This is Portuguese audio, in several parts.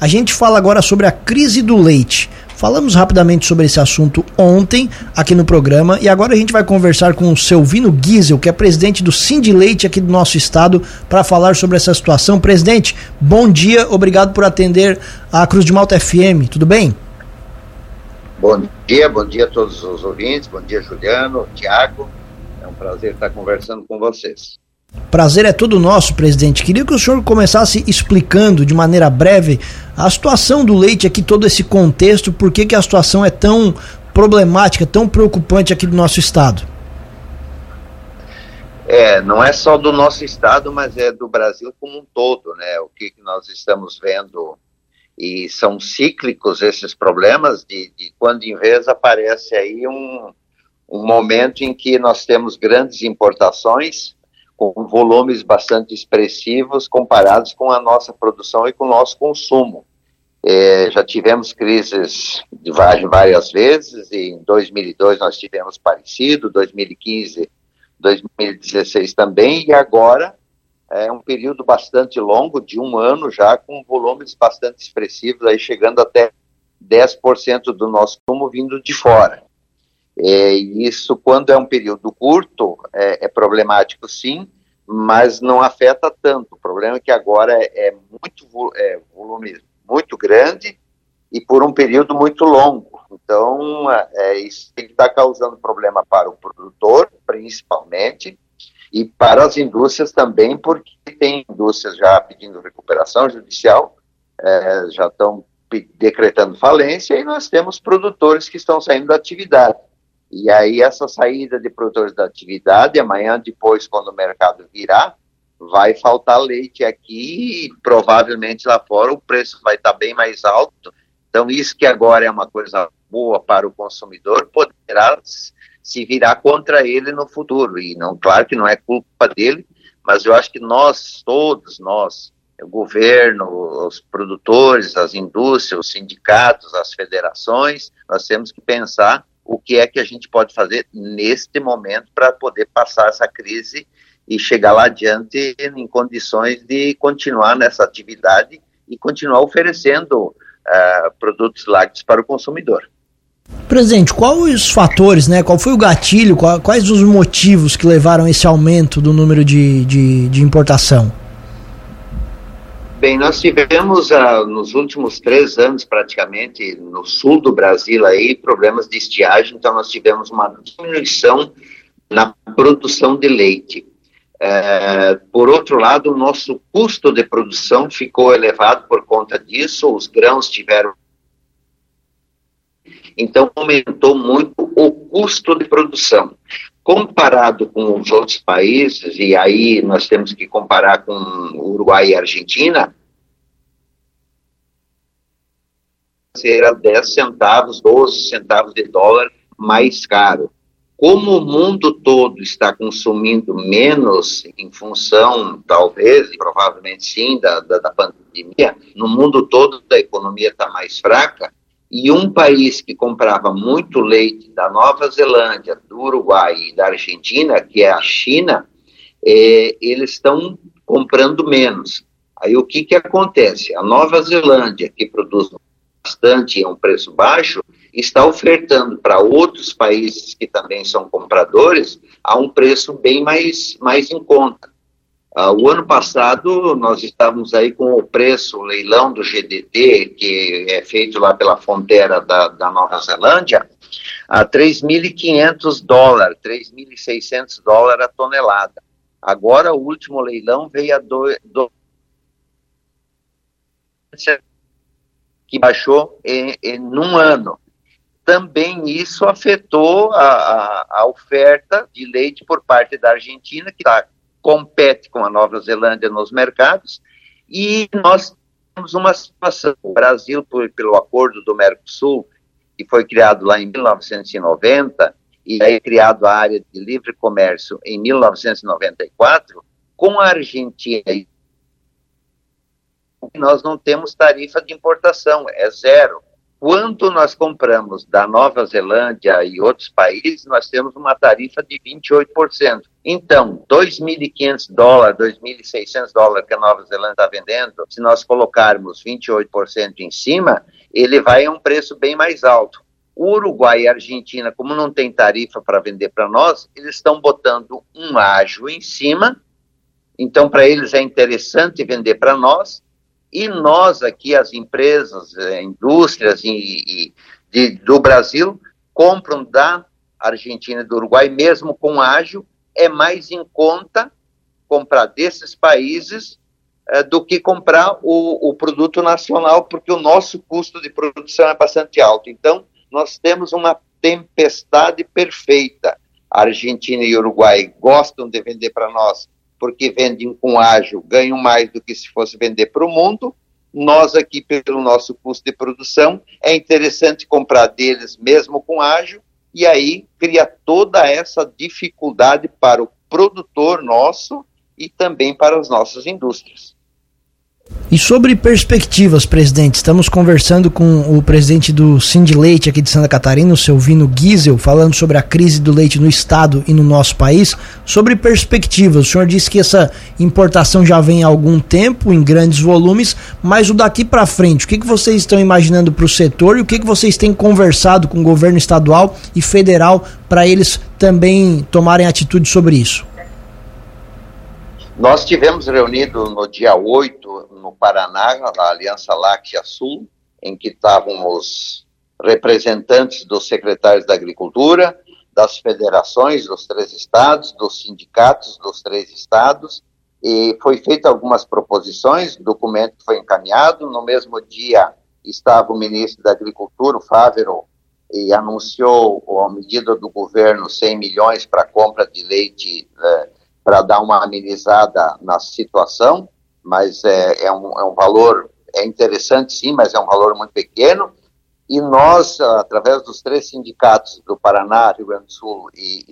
A gente fala agora sobre a crise do leite. Falamos rapidamente sobre esse assunto ontem aqui no programa e agora a gente vai conversar com o Selvino Giesel, que é presidente do Cindy Leite aqui do nosso estado, para falar sobre essa situação. Presidente, bom dia, obrigado por atender a Cruz de Malta FM, tudo bem? Bom dia, bom dia a todos os ouvintes, bom dia Juliano, Tiago, é um prazer estar conversando com vocês. Prazer é todo nosso, presidente. Queria que o senhor começasse explicando de maneira breve a situação do leite aqui, todo esse contexto, por que, que a situação é tão problemática, tão preocupante aqui do nosso estado. É, não é só do nosso estado, mas é do Brasil como um todo, né? O que, que nós estamos vendo e são cíclicos esses problemas de, de quando em vez aparece aí um, um momento em que nós temos grandes importações com volumes bastante expressivos comparados com a nossa produção e com o nosso consumo. É, já tivemos crises de várias vezes, e em 2002 nós tivemos parecido, 2015, 2016 também, e agora é um período bastante longo, de um ano já, com volumes bastante expressivos, aí chegando até 10% do nosso consumo vindo de fora. É, isso, quando é um período curto, é, é, problemático sim, mas não afeta tanto. O problema é que agora é, é muito é, volume muito grande e por um período muito longo. Então, é, é isso está causando problema para o produtor, principalmente, e para as indústrias também, porque tem indústrias já pedindo recuperação judicial, já estão decretando falência, e nós temos produtores que estão saindo da atividade. E aí essa saída de produtores da atividade, amanhã depois, quando o mercado virar, vai faltar leite aqui e provavelmente lá fora o preço vai estar bem mais alto. Então isso que agora é uma coisa boa para o consumidor, poderá se virar contra ele no futuro. E não, claro que não é culpa dele, mas eu acho que nós, todos nós, o governo, os produtores, as indústrias, os sindicatos, as federações, nós temos que pensar o que é que a gente pode fazer neste momento para poder passar essa crise e chegar lá adiante em condições de continuar nessa atividade e continuar oferecendo uh, produtos lácteos para o consumidor. Presidente, quais os fatores, né? Qual foi o gatilho? Quais os motivos que levaram esse aumento do número de, de, de importação? Bem, nós tivemos ah, nos últimos três anos, praticamente, no sul do Brasil, aí, problemas de estiagem, então nós tivemos uma diminuição na produção de leite. É, por outro lado, o nosso custo de produção ficou elevado por conta disso, os grãos tiveram. Então, aumentou muito o custo de produção. Comparado com os outros países, e aí nós temos que comparar com Uruguai e Argentina, era 10 centavos, 12 centavos de dólar mais caro. Como o mundo todo está consumindo menos em função, talvez, e provavelmente sim, da, da, da pandemia, no mundo todo a economia está mais fraca, e um país que comprava muito leite da Nova Zelândia, do Uruguai e da Argentina, que é a China, é, eles estão comprando menos. Aí o que, que acontece? A Nova Zelândia, que produz bastante a um preço baixo, está ofertando para outros países que também são compradores a um preço bem mais, mais em conta. Uh, o ano passado, nós estávamos aí com o preço, o leilão do GDT, que é feito lá pela fronteira da, da Nova Zelândia, a 3.500 dólares, 3.600 dólares a tonelada. Agora, o último leilão veio a do, do que baixou em, em um ano. Também isso afetou a, a, a oferta de leite por parte da Argentina, que está compete com a Nova Zelândia nos mercados, e nós temos uma situação. O Brasil, por, pelo acordo do Mercosul, que foi criado lá em 1990, e aí criado a área de livre comércio em 1994, com a Argentina nós não temos tarifa de importação, é zero. Quando nós compramos da Nova Zelândia e outros países, nós temos uma tarifa de 28%. Então, 2.500 dólares, 2.600 dólares que a Nova Zelândia está vendendo, se nós colocarmos 28% em cima, ele vai a um preço bem mais alto. Uruguai e Argentina, como não tem tarifa para vender para nós, eles estão botando um ágio em cima. Então, para eles é interessante vender para nós e nós aqui, as empresas, eh, indústrias e, e de, do Brasil, compram da Argentina e do Uruguai, mesmo com ágio, é mais em conta comprar desses países é, do que comprar o, o produto nacional, porque o nosso custo de produção é bastante alto. Então, nós temos uma tempestade perfeita. A Argentina e Uruguai gostam de vender para nós porque vendem com ágil, ganham mais do que se fosse vender para o mundo. Nós aqui, pelo nosso custo de produção, é interessante comprar deles mesmo com ágil, e aí cria toda essa dificuldade para o produtor nosso e também para as nossas indústrias. E sobre perspectivas, presidente, estamos conversando com o presidente do Cindy Leite aqui de Santa Catarina, o seu Vino Giesel, falando sobre a crise do leite no estado e no nosso país. Sobre perspectivas, o senhor disse que essa importação já vem há algum tempo, em grandes volumes, mas o daqui para frente, o que, que vocês estão imaginando para o setor e o que, que vocês têm conversado com o governo estadual e federal para eles também tomarem atitude sobre isso? Nós tivemos reunido no dia 8, no Paraná, na Aliança Láctea Sul, em que estávamos representantes dos secretários da Agricultura, das federações dos três estados, dos sindicatos dos três estados, e foi feita algumas proposições, o documento foi encaminhado, no mesmo dia estava o ministro da Agricultura, o Fávero, e anunciou a medida do governo 100 milhões para compra de leite eh, para dar uma amenizada na situação, mas é, é, um, é um valor, é interessante sim, mas é um valor muito pequeno. E nós, através dos três sindicatos do Paraná, Rio Grande do Sul e,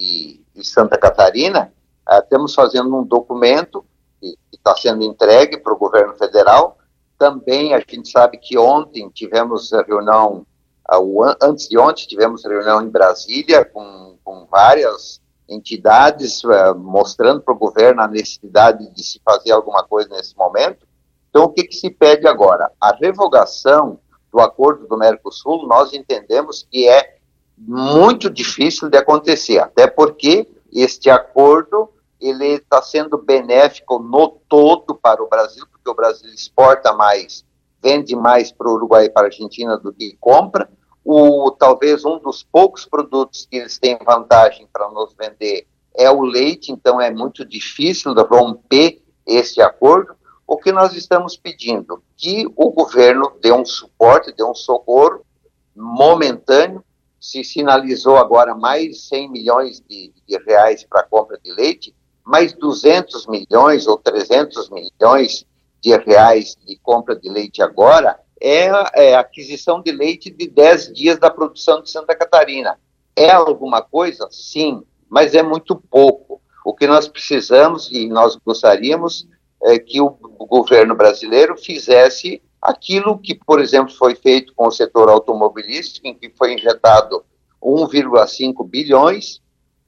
e, e Santa Catarina, uh, temos fazendo um documento que está sendo entregue para o governo federal. Também a gente sabe que ontem tivemos reunião, uh, antes de ontem tivemos reunião em Brasília com, com várias entidades uh, mostrando para o governo a necessidade de se fazer alguma coisa nesse momento. Então, o que, que se pede agora? A revogação do acordo do Mercosul, nós entendemos que é muito difícil de acontecer, até porque este acordo ele está sendo benéfico no todo para o Brasil, porque o Brasil exporta mais, vende mais para o Uruguai e para a Argentina do que compra, o, talvez um dos poucos produtos que eles têm vantagem para nos vender é o leite, então é muito difícil romper esse acordo. O que nós estamos pedindo? Que o governo dê um suporte, dê um socorro momentâneo. Se sinalizou agora mais 100 milhões de, de reais para compra de leite, mais 200 milhões ou 300 milhões de reais de compra de leite agora é, é aquisição de leite de 10 dias da produção de Santa Catarina. É alguma coisa? Sim, mas é muito pouco. O que nós precisamos e nós gostaríamos é que o governo brasileiro fizesse aquilo que, por exemplo, foi feito com o setor automobilístico, em que foi injetado 1,5 bilhões,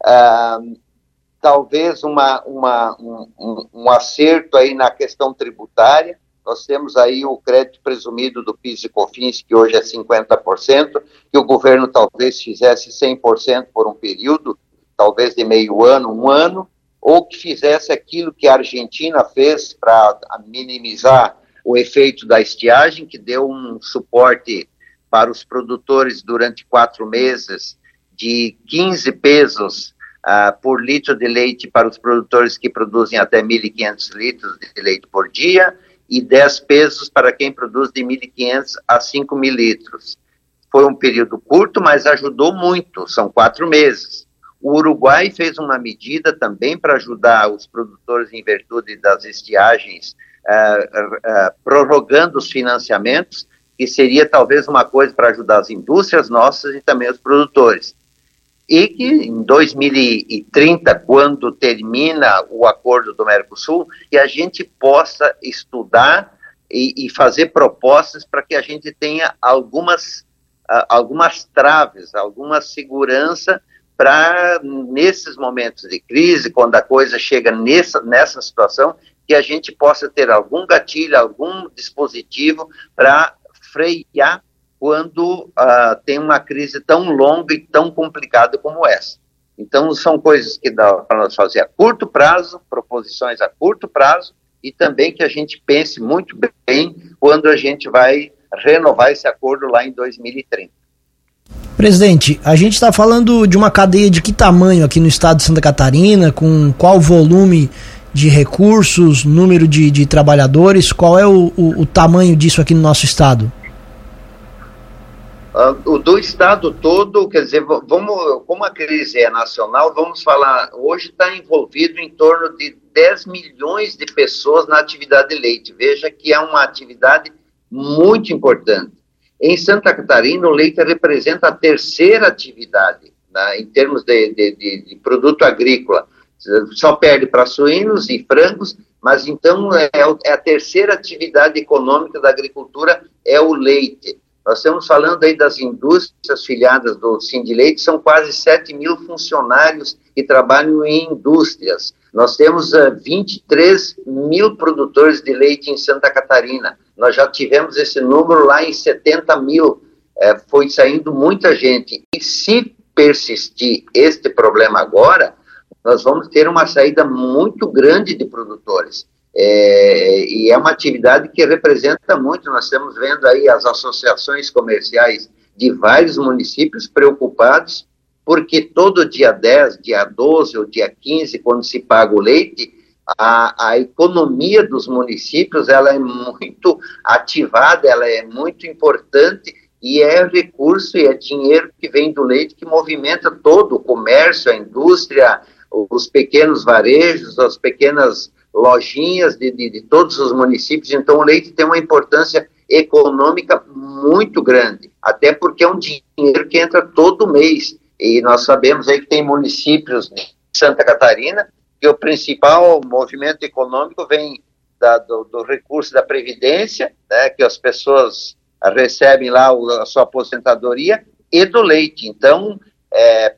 ah, talvez uma, uma, um, um acerto aí na questão tributária, nós temos aí o crédito presumido do PIS e COFINS, que hoje é 50%, que o governo talvez fizesse 100% por um período, talvez de meio ano, um ano, ou que fizesse aquilo que a Argentina fez para minimizar o efeito da estiagem, que deu um suporte para os produtores durante quatro meses de 15 pesos uh, por litro de leite para os produtores que produzem até 1.500 litros de leite por dia, e 10 pesos para quem produz de 1.500 a 5.000 litros. Foi um período curto, mas ajudou muito, são quatro meses. O Uruguai fez uma medida também para ajudar os produtores em virtude das estiagens, uh, uh, prorrogando os financiamentos, que seria talvez uma coisa para ajudar as indústrias nossas e também os produtores e que em 2030, quando termina o acordo do Mercosul, que a gente possa estudar e, e fazer propostas para que a gente tenha algumas algumas traves, alguma segurança para, nesses momentos de crise, quando a coisa chega nessa, nessa situação, que a gente possa ter algum gatilho, algum dispositivo para frear quando uh, tem uma crise tão longa e tão complicada como essa. Então, são coisas que dá para nós fazer a curto prazo, proposições a curto prazo, e também que a gente pense muito bem quando a gente vai renovar esse acordo lá em 2030. Presidente, a gente está falando de uma cadeia de que tamanho aqui no estado de Santa Catarina, com qual volume de recursos, número de, de trabalhadores, qual é o, o, o tamanho disso aqui no nosso estado? Uh, do estado todo, quer dizer, vamos, como a crise é nacional, vamos falar, hoje está envolvido em torno de 10 milhões de pessoas na atividade de leite. Veja que é uma atividade muito importante. Em Santa Catarina, o leite representa a terceira atividade né, em termos de, de, de, de produto agrícola. Só perde para suínos e frangos, mas então é, é a terceira atividade econômica da agricultura é o leite. Nós estamos falando aí das indústrias filiadas do Sindileite, são quase 7 mil funcionários que trabalham em indústrias. Nós temos uh, eh, 23 mil produtores de leite em Santa Catarina. Nós já tivemos esse número lá em 70 mil. É, foi saindo muita gente. E se persistir este problema agora, nós vamos ter uma saída muito grande de produtores. É, e é uma atividade que representa muito. Nós estamos vendo aí as associações comerciais de vários municípios preocupados, porque todo dia 10, dia 12 ou dia 15, quando se paga o leite, a, a economia dos municípios ela é muito ativada, ela é muito importante e é recurso e é dinheiro que vem do leite que movimenta todo o comércio, a indústria, os pequenos varejos, as pequenas lojinhas de, de, de, todos os municípios, então o leite tem uma importância econômica muito grande, até porque é um dinheiro que entra todo mês, e nós sabemos aí que tem municípios de Santa Catarina que o principal movimento econômico vem da, do, do, recurso da Previdência, né, que as pessoas recebem lá a sua aposentadoria, e do leite. Então, é,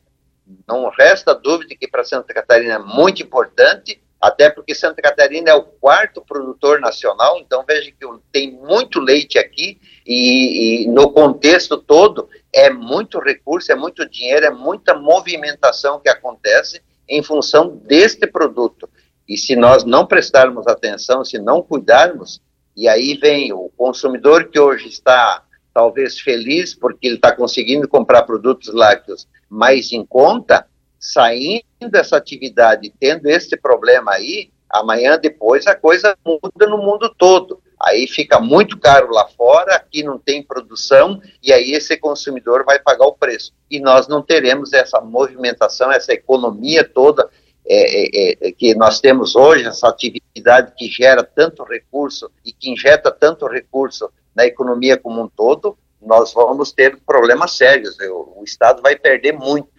não resta dúvida que para Santa Catarina é muito importante, até porque Santa Catarina é o quarto produtor nacional, então veja que tem muito leite aqui e, e, no contexto todo é muito recurso, é muito dinheiro, é muita movimentação que acontece em função deste produto. E se nós não prestarmos atenção, se não cuidarmos, e aí vem o consumidor que hoje está talvez feliz porque ele está conseguindo comprar produtos lácteos mais em conta, saindo dessa atividade, tendo esse problema aí, amanhã depois a coisa muda no mundo todo. Aí fica muito caro lá fora, aqui não tem produção, e aí esse consumidor vai pagar o preço. E nós não teremos essa movimentação, essa economia toda é, é, é, que nós temos hoje, essa atividade que gera tanto recurso e que injeta tanto recurso na economia como um todo, nós vamos ter problemas sérios. O Estado vai perder muito.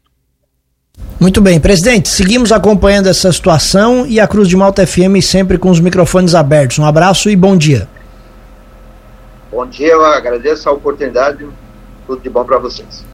Muito bem, presidente, seguimos acompanhando essa situação e a Cruz de Malta FM sempre com os microfones abertos. Um abraço e bom dia. Bom dia, eu agradeço a oportunidade. Tudo de bom para vocês.